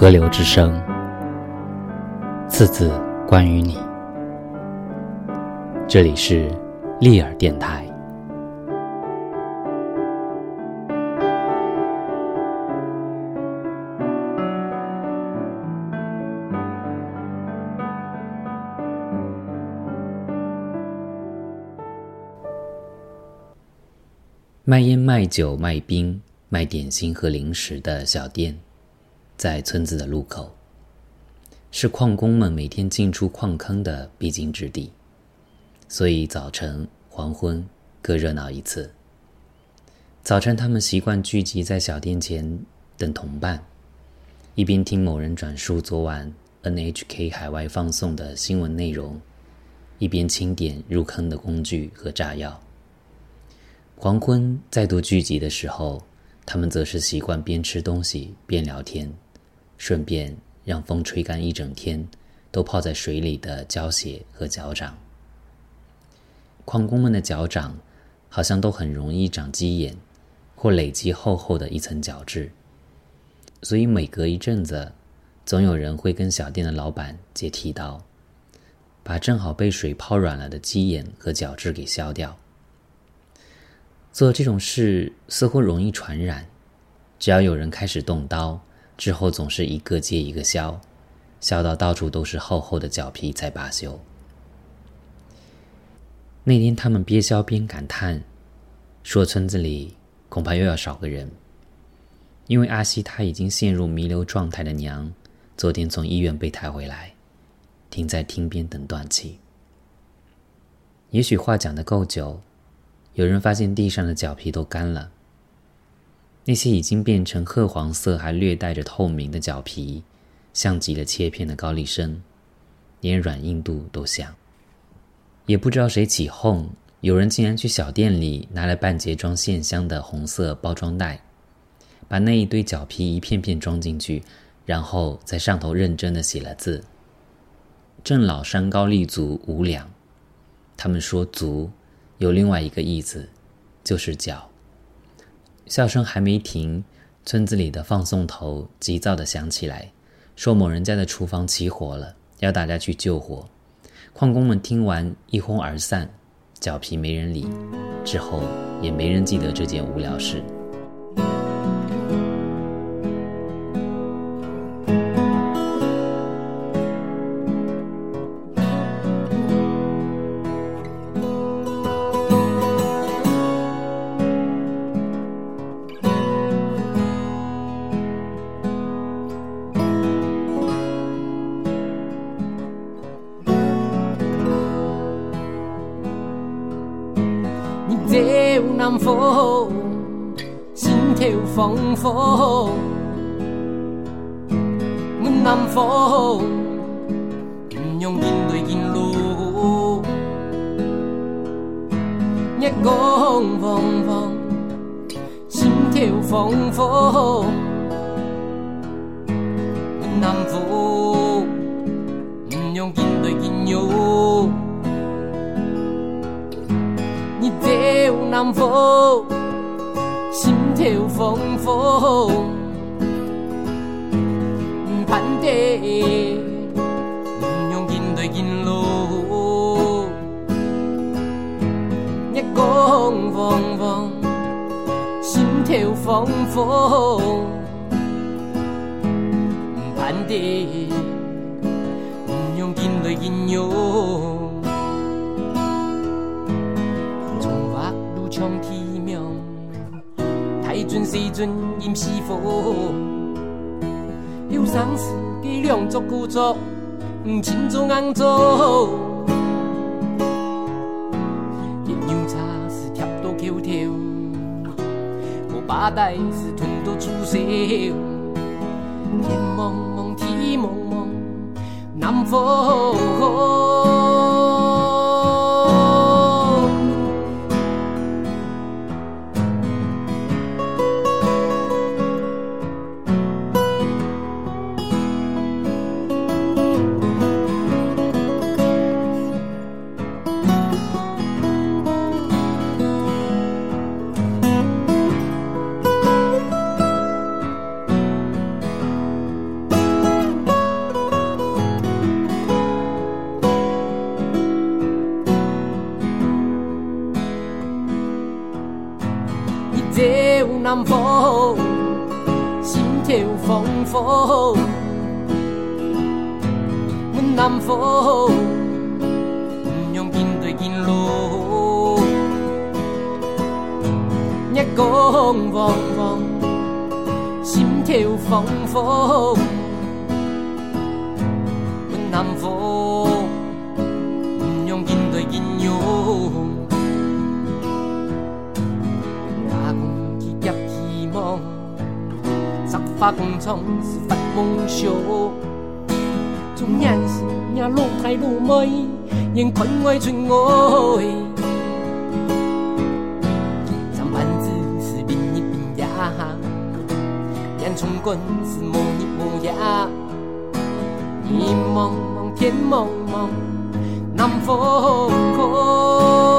河流之声，次次关于你。这里是利尔电台。卖烟、卖酒、卖冰、卖点心和零食的小店，在村子的路口，是矿工们每天进出矿坑的必经之地，所以早晨、黄昏各热闹一次。早晨，他们习惯聚集在小店前等同伴，一边听某人转述昨晚 NHK 海外放送的新闻内容，一边清点入坑的工具和炸药。黄昏再度聚集的时候，他们则是习惯边吃东西边聊天，顺便让风吹干一整天都泡在水里的胶鞋和脚掌。矿工们的脚掌好像都很容易长鸡眼，或累积厚厚的一层角质，所以每隔一阵子，总有人会跟小店的老板借剃刀，把正好被水泡软了的鸡眼和角质给削掉。做这种事似乎容易传染，只要有人开始动刀，之后总是一个接一个削，削到到处都是厚厚的脚皮才罢休。那天他们边削边感叹，说村子里恐怕又要少个人，因为阿西他已经陷入弥留状态的娘，昨天从医院被抬回来，停在厅边等断气。也许话讲的够久。有人发现地上的脚皮都干了，那些已经变成褐黄色还略带着透明的脚皮，像极了切片的高丽参，连软硬度都像。也不知道谁起哄，有人竟然去小店里拿了半截装线香的红色包装袋，把那一堆脚皮一片片装进去，然后在上头认真的写了字：“郑老山高立足五两。”他们说足。有另外一个意思，就是脚。笑声还没停，村子里的放送头急躁地响起来，说某人家的厨房起火了，要大家去救火。矿工们听完一哄而散，脚皮没人理，之后也没人记得这件无聊事。南风，心跳风风，阮南风，不用紧来紧落，月光风风，心跳风风，阮南风，不用紧来紧哟。南风，心跳风风，唔盼地，用紧对紧路，月光风风，心跳风风，唔盼地，用紧对紧哟。时阵阴是风，有丧事计量足久足，亲像红做。一牛茶是贴到口条，我把带是吞到出手。天蒙蒙，地蒙蒙，南风。南风，心跳风风，阮南风，不用紧对紧路，夜光汪汪，心跳风风，阮南风，不用紧对紧用。发工厂是发梦想，从年时也路太路美，眼看外春爱。上班子是另一边呀，烟囱滚是模一模样。地茫茫，天茫茫，南风空。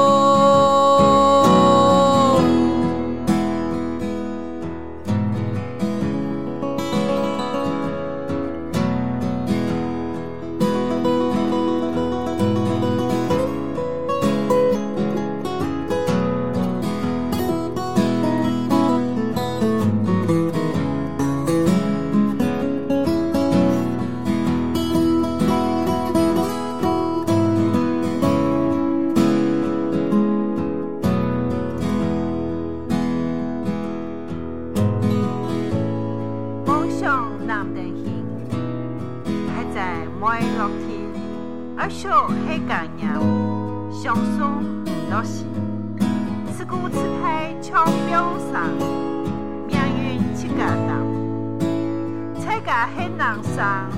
歌词太巧表上，命运起格挡，彩格很难上，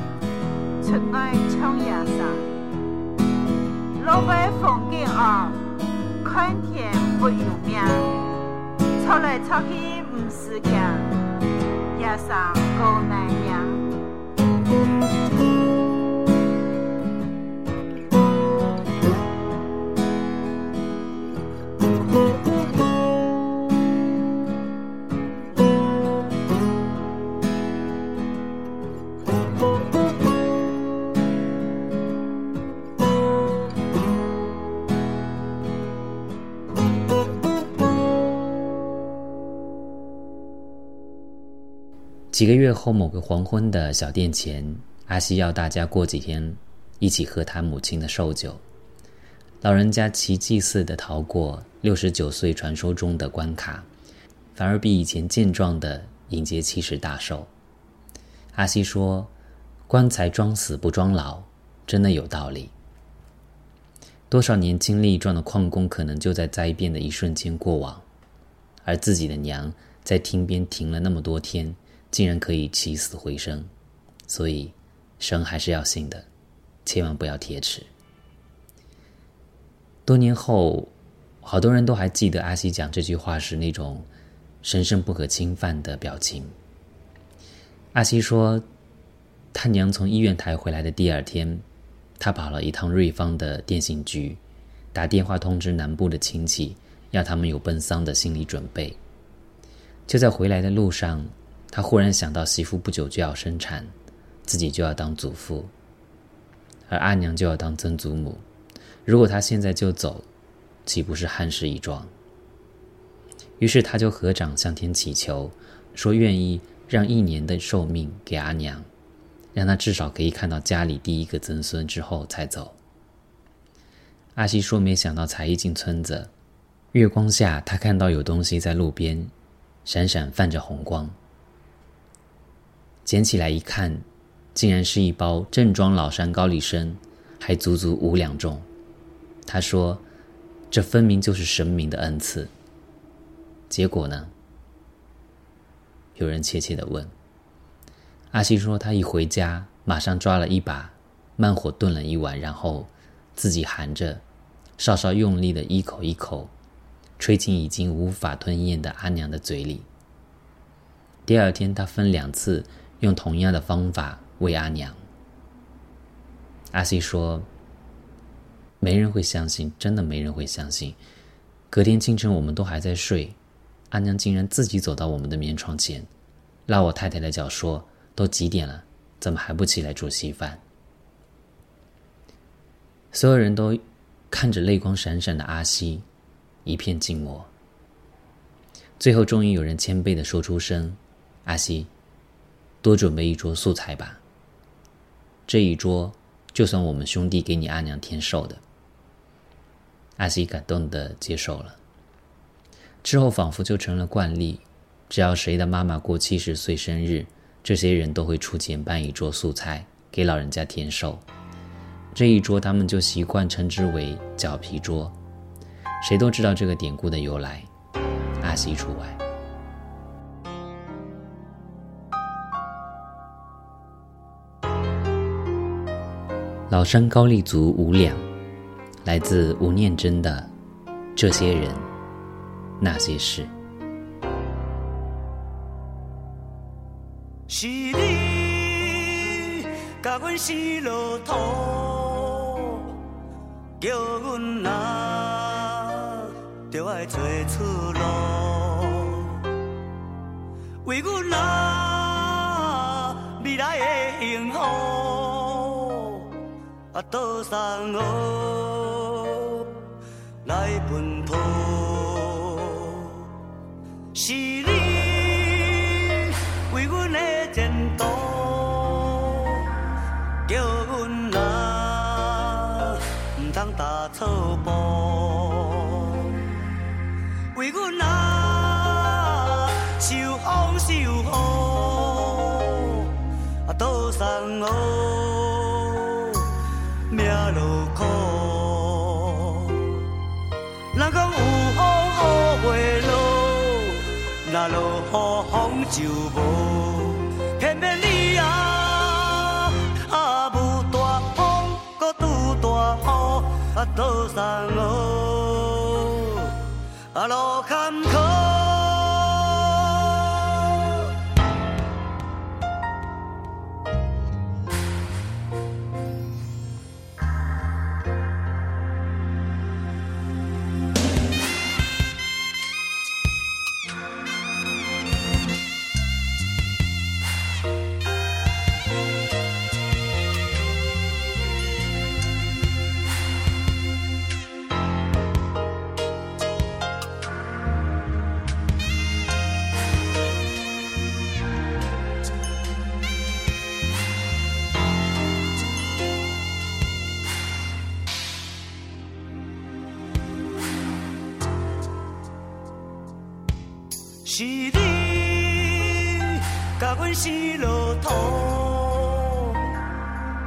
出暖抢夜上。老外风景啊，看天不由命，吵来吵去不是讲，夜上够难娘。几个月后，某个黄昏的小店前，阿西要大家过几天一起喝他母亲的寿酒。老人家奇迹似的逃过六十九岁传说中的关卡，反而比以前健壮的迎接七十大寿。阿西说：“棺材装死不装老，真的有道理。多少年精力壮的矿工，可能就在灾变的一瞬间过往，而自己的娘在厅边停了那么多天。”竟然可以起死回生，所以生还是要信的，千万不要铁齿。多年后，好多人都还记得阿西讲这句话时那种神圣不可侵犯的表情。阿西说，他娘从医院抬回来的第二天，他跑了一趟瑞芳的电信局，打电话通知南部的亲戚，要他们有奔丧的心理准备。就在回来的路上。他忽然想到，媳妇不久就要生产，自己就要当祖父，而阿娘就要当曾祖母。如果他现在就走，岂不是憾事一桩？于是他就合掌向天祈求，说愿意让一年的寿命给阿娘，让她至少可以看到家里第一个曾孙之后才走。阿西说：“没想到才一进村子，月光下他看到有东西在路边，闪闪泛着红光。”捡起来一看，竟然是一包正装老山高丽参，还足足五两重。他说：“这分明就是神明的恩赐。”结果呢？有人怯怯的问。阿西说：“他一回家，马上抓了一把，慢火炖了一碗，然后自己含着，稍稍用力的一口一口，吹进已经无法吞咽的阿娘的嘴里。第二天，他分两次。”用同样的方法喂阿娘。阿西说：“没人会相信，真的没人会相信。隔天清晨，我们都还在睡，阿娘竟然自己走到我们的棉床前，拉我太太的脚说：‘都几点了，怎么还不起来煮稀饭？’所有人都看着泪光闪闪的阿西，一片静默。最后，终于有人谦卑的说出声：“阿西，多准备一桌素菜吧。这一桌，就算我们兄弟给你阿娘添寿的。”阿西感动的接受了。之后，仿佛就成了惯例，只要谁的妈妈过七十岁生日，这些人都会出钱办一桌素菜给老人家添寿。这一桌，他们就习惯称之为“脚皮桌”。谁都知道这个典故的由来，阿西除外。老山高丽族五两，来自吴念真的《这些人那些事》。是你甲阮死落土，叫阮啊，着爱找出路，为阮啊未来的幸福，倒送我来奔波，是你为阮的前途，叫阮啊毋通踏错步，为阮啊受风受雨，啊倒送我啊落雨风就无，偏偏你啊啊无大风，搁拄大雨，啊倒送我啊路坎坷。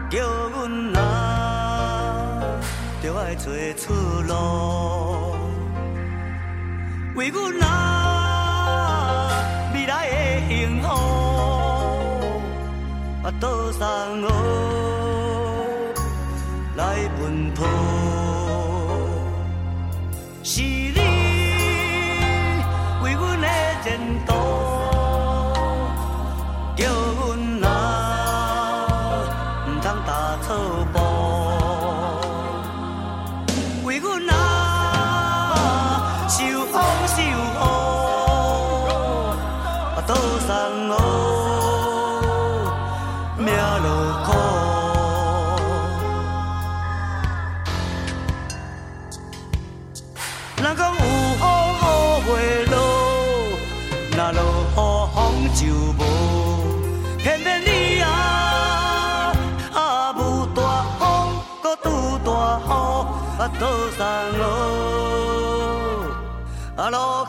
叫阮啊着爱找出路，为阮啊未来的幸福，啊倒送我啊落雨风就无，偏偏你啊啊无大风，搁拄大雨，啊倒送我啊落。